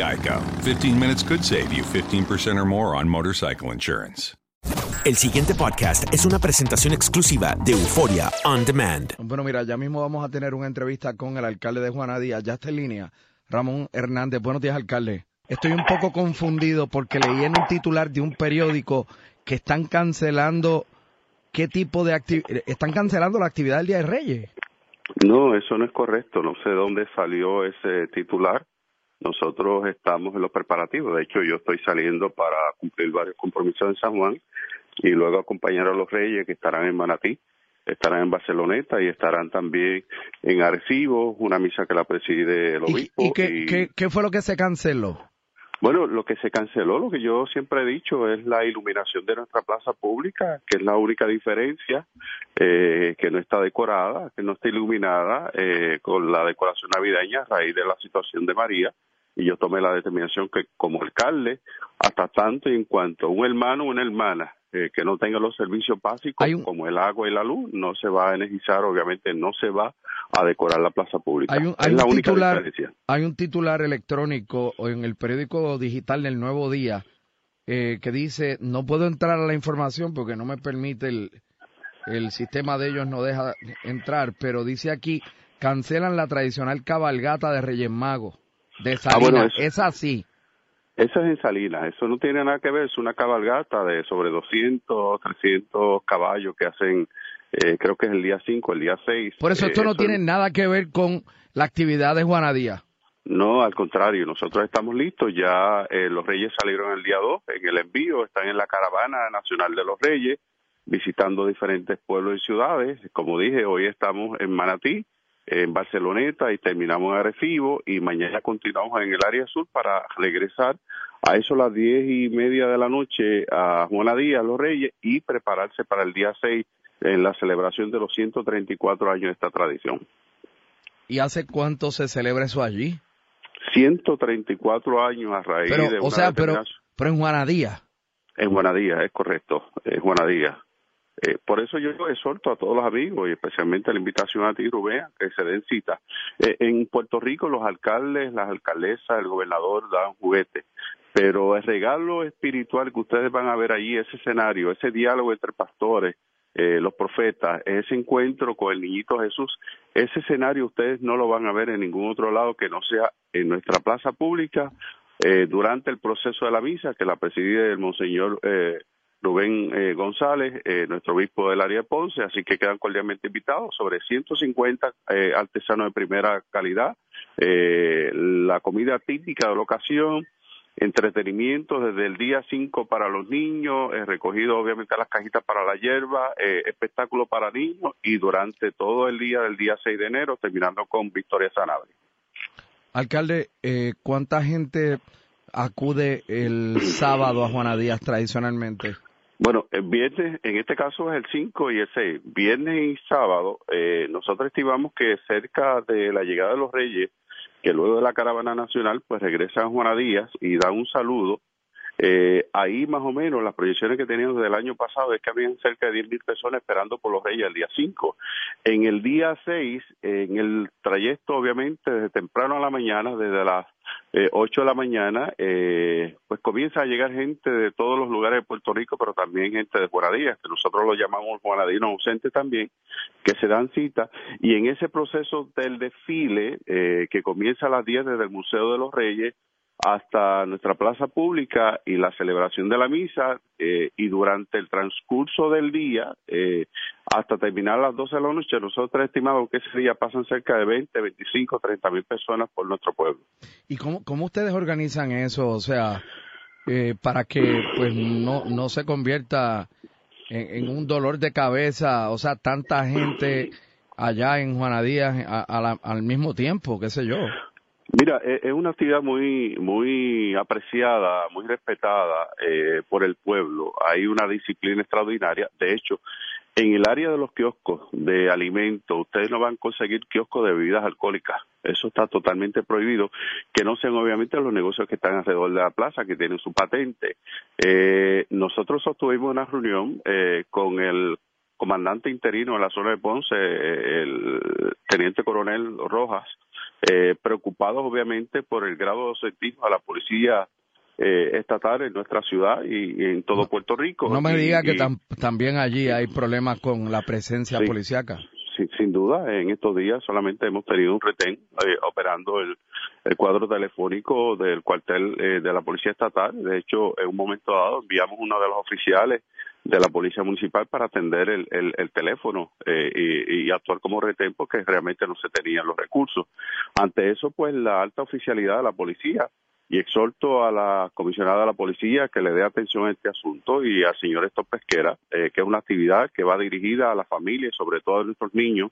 Geico. 15 minutes could save you 15% or more on motorcycle insurance. El siguiente podcast es una presentación exclusiva de Euforia On Demand. Bueno, mira, ya mismo vamos a tener una entrevista con el alcalde de Juana Díaz. Ya está en línea. Ramón Hernández. Buenos días, alcalde. Estoy un poco confundido porque leí en un titular de un periódico que están cancelando qué tipo de actividad. Están cancelando la actividad del Día de Reyes. No, eso no es correcto. No sé dónde salió ese titular. Nosotros estamos en los preparativos. De hecho, yo estoy saliendo para cumplir varios compromisos en San Juan y luego acompañar a los Reyes que estarán en Manatí, estarán en Barceloneta y estarán también en Arecibo, una misa que la preside el obispo. ¿Y, y, qué, qué, qué fue lo que se canceló? Bueno, lo que se canceló, lo que yo siempre he dicho, es la iluminación de nuestra plaza pública, que es la única diferencia, eh, que no está decorada, que no está iluminada eh, con la decoración navideña a raíz de la situación de María. Y yo tomé la determinación que como alcalde, hasta tanto y en cuanto un hermano o una hermana eh, que no tenga los servicios básicos un... como el agua y la luz, no se va a energizar, obviamente no se va a decorar la plaza pública. Hay un, hay es la un única titular, diferencia. Hay un titular electrónico en el periódico digital del Nuevo Día eh, que dice, no puedo entrar a la información porque no me permite el, el sistema de ellos, no deja entrar, pero dice aquí, cancelan la tradicional cabalgata de Reyes Magos de Salinas. Ah, bueno, eso- es así. Eso es en Salinas, eso no tiene nada que ver, es una cabalgata de sobre 200, 300 caballos que hacen, eh, creo que es el día 5, el día 6. Por eso esto no tiene nada que ver con la actividad de Juana Díaz. No, al contrario, nosotros estamos listos, ya eh, los Reyes salieron el día 2 en el envío, están en la caravana nacional de los Reyes, visitando diferentes pueblos y ciudades. Como dije, hoy estamos en Manatí, en Barceloneta y terminamos en Arecibo y mañana continuamos en el área sur para regresar a eso a las diez y media de la noche a Juana Díaz, los Reyes, y prepararse para el día 6 en la celebración de los 134 años de esta tradición. ¿Y hace cuánto se celebra eso allí? 134 años a raíz Pero, de o una sea, pero, pero en Juana Díaz. En Juanadía, es correcto, en Juanadía. Eh, por eso yo exhorto a todos los amigos y especialmente la invitación a ti, Rubén, que se den cita. Eh, en Puerto Rico los alcaldes, las alcaldesas, el gobernador dan juguetes, Pero el regalo espiritual que ustedes van a ver allí, ese escenario, ese diálogo entre pastores, eh, los profetas, ese encuentro con el niñito Jesús, ese escenario ustedes no lo van a ver en ningún otro lado que no sea en nuestra plaza pública eh, durante el proceso de la misa que la preside el monseñor eh, Rubén eh, González, eh, nuestro obispo del área de Ponce, así que quedan cordialmente invitados sobre 150 eh, artesanos de primera calidad, eh, la comida típica de la ocasión, entretenimiento desde el día 5 para los niños, eh, recogido obviamente las cajitas para la hierba, espectáculo para niños y durante todo el día del día 6 de enero, terminando con Victoria Sanabria. Alcalde, ¿cuánta gente acude el sábado a Juana Díaz tradicionalmente? Bueno, el viernes, en este caso es el 5 y el 6. Viernes y sábado, eh, nosotros estimamos que cerca de la llegada de los Reyes, que luego de la caravana nacional, pues regresan a Juana Díaz y dan un saludo. Eh, ahí más o menos las proyecciones que teníamos desde el año pasado es que habían cerca de 10.000 personas esperando por los Reyes el día 5. En el día 6, en el trayecto obviamente desde temprano a la mañana, desde las eh, 8 de la mañana, eh, pues comienza a llegar gente de todos los lugares de Puerto Rico, pero también gente de Juanadías, que nosotros lo llamamos Juanadinos ausentes también, que se dan cita. Y en ese proceso del desfile, eh, que comienza a las 10 desde el Museo de los Reyes, hasta nuestra plaza pública y la celebración de la misa eh, y durante el transcurso del día eh, hasta terminar las 12 de la noche, nosotros estimamos que ese día pasan cerca de 20, 25, 30 mil personas por nuestro pueblo. ¿Y cómo, cómo ustedes organizan eso? O sea, eh, para que pues no, no se convierta en, un dolor de cabeza, o sea, tanta gente allá en Juana Díaz al mismo tiempo, qué sé yo. Mira, es una actividad muy muy apreciada, muy respetada eh, por el pueblo. Hay una disciplina extraordinaria. De hecho, en el área de los kioscos de alimentos, ustedes no van a conseguir kioscos de bebidas alcohólicas. Eso está totalmente prohibido. Que no sean obviamente los negocios que están alrededor de la plaza, que tienen su patente. Eh, nosotros sostuvimos una reunión eh, con el comandante interino de la zona de Ponce, el teniente coronel Rojas, eh, preocupados obviamente por el grado de ausentismo a la policía eh, estatal en nuestra ciudad y, y en todo Puerto Rico. No me y, diga que tam también allí hay problemas con la presencia Sí. policíaca. sin, sin duda, en estos días solamente hemos tenido un retén eh, operando el, el cuadro telefónico del cuartel eh, de la Policía Estatal. De hecho, en un momento dado enviamos uno de los oficiales de la Policía Municipal para atender el, el, el teléfono eh, y, actuar como retén porque realmente no se tenían los recursos. Ante eso, pues la alta oficialidad de la policía y exhorto a la comisionada de la policía que le dé atención a este asunto y al señor Héctor Pesquera, eh, que es una actividad que va dirigida a la familia y sobre todo a nuestros niños.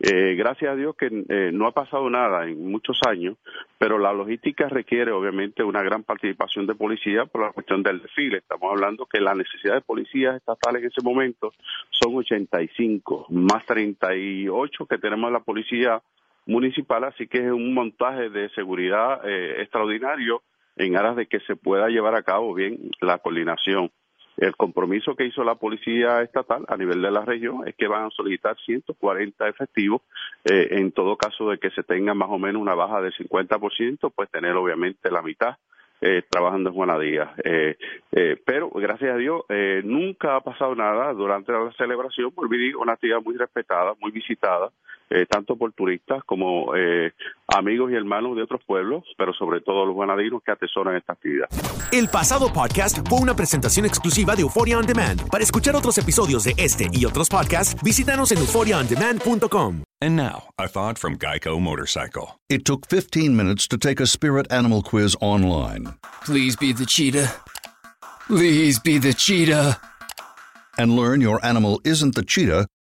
Eh, gracias a Dios que eh, no ha pasado nada en muchos años, pero la logística requiere obviamente una gran participación de policía por la cuestión del desfile. Estamos hablando que la necesidad de policías estatales en ese momento son 85, más 38 que tenemos en la policía municipal, así que es un montaje de seguridad eh, extraordinario en aras de que se pueda llevar a cabo bien la coordinación. El compromiso que hizo la Policía Estatal a nivel de la región es que van a solicitar 140 efectivos eh, en todo caso de que se tenga más o menos una baja del 50%, pues tener obviamente la mitad eh, trabajando en Juanadía. Eh, eh, pero gracias a Dios eh, nunca ha pasado nada durante la celebración, por vivir una actividad muy respetada, muy visitada, eh, tanto por turistas como eh, amigos y hermanos de otros pueblos, pero sobre todo los guanadinos que atesoran esta actividad. El pasado podcast fue una presentación exclusiva de Euphoria On Demand. Para escuchar otros episodios de este y otros podcasts, visítanos en euphoriaondemand.com. And now, a thought from Geico Motorcycle. It took 15 minutes to take a spirit animal quiz online Please be the cheetah. Please be the cheetah. and learn your animal isn't the cheetah,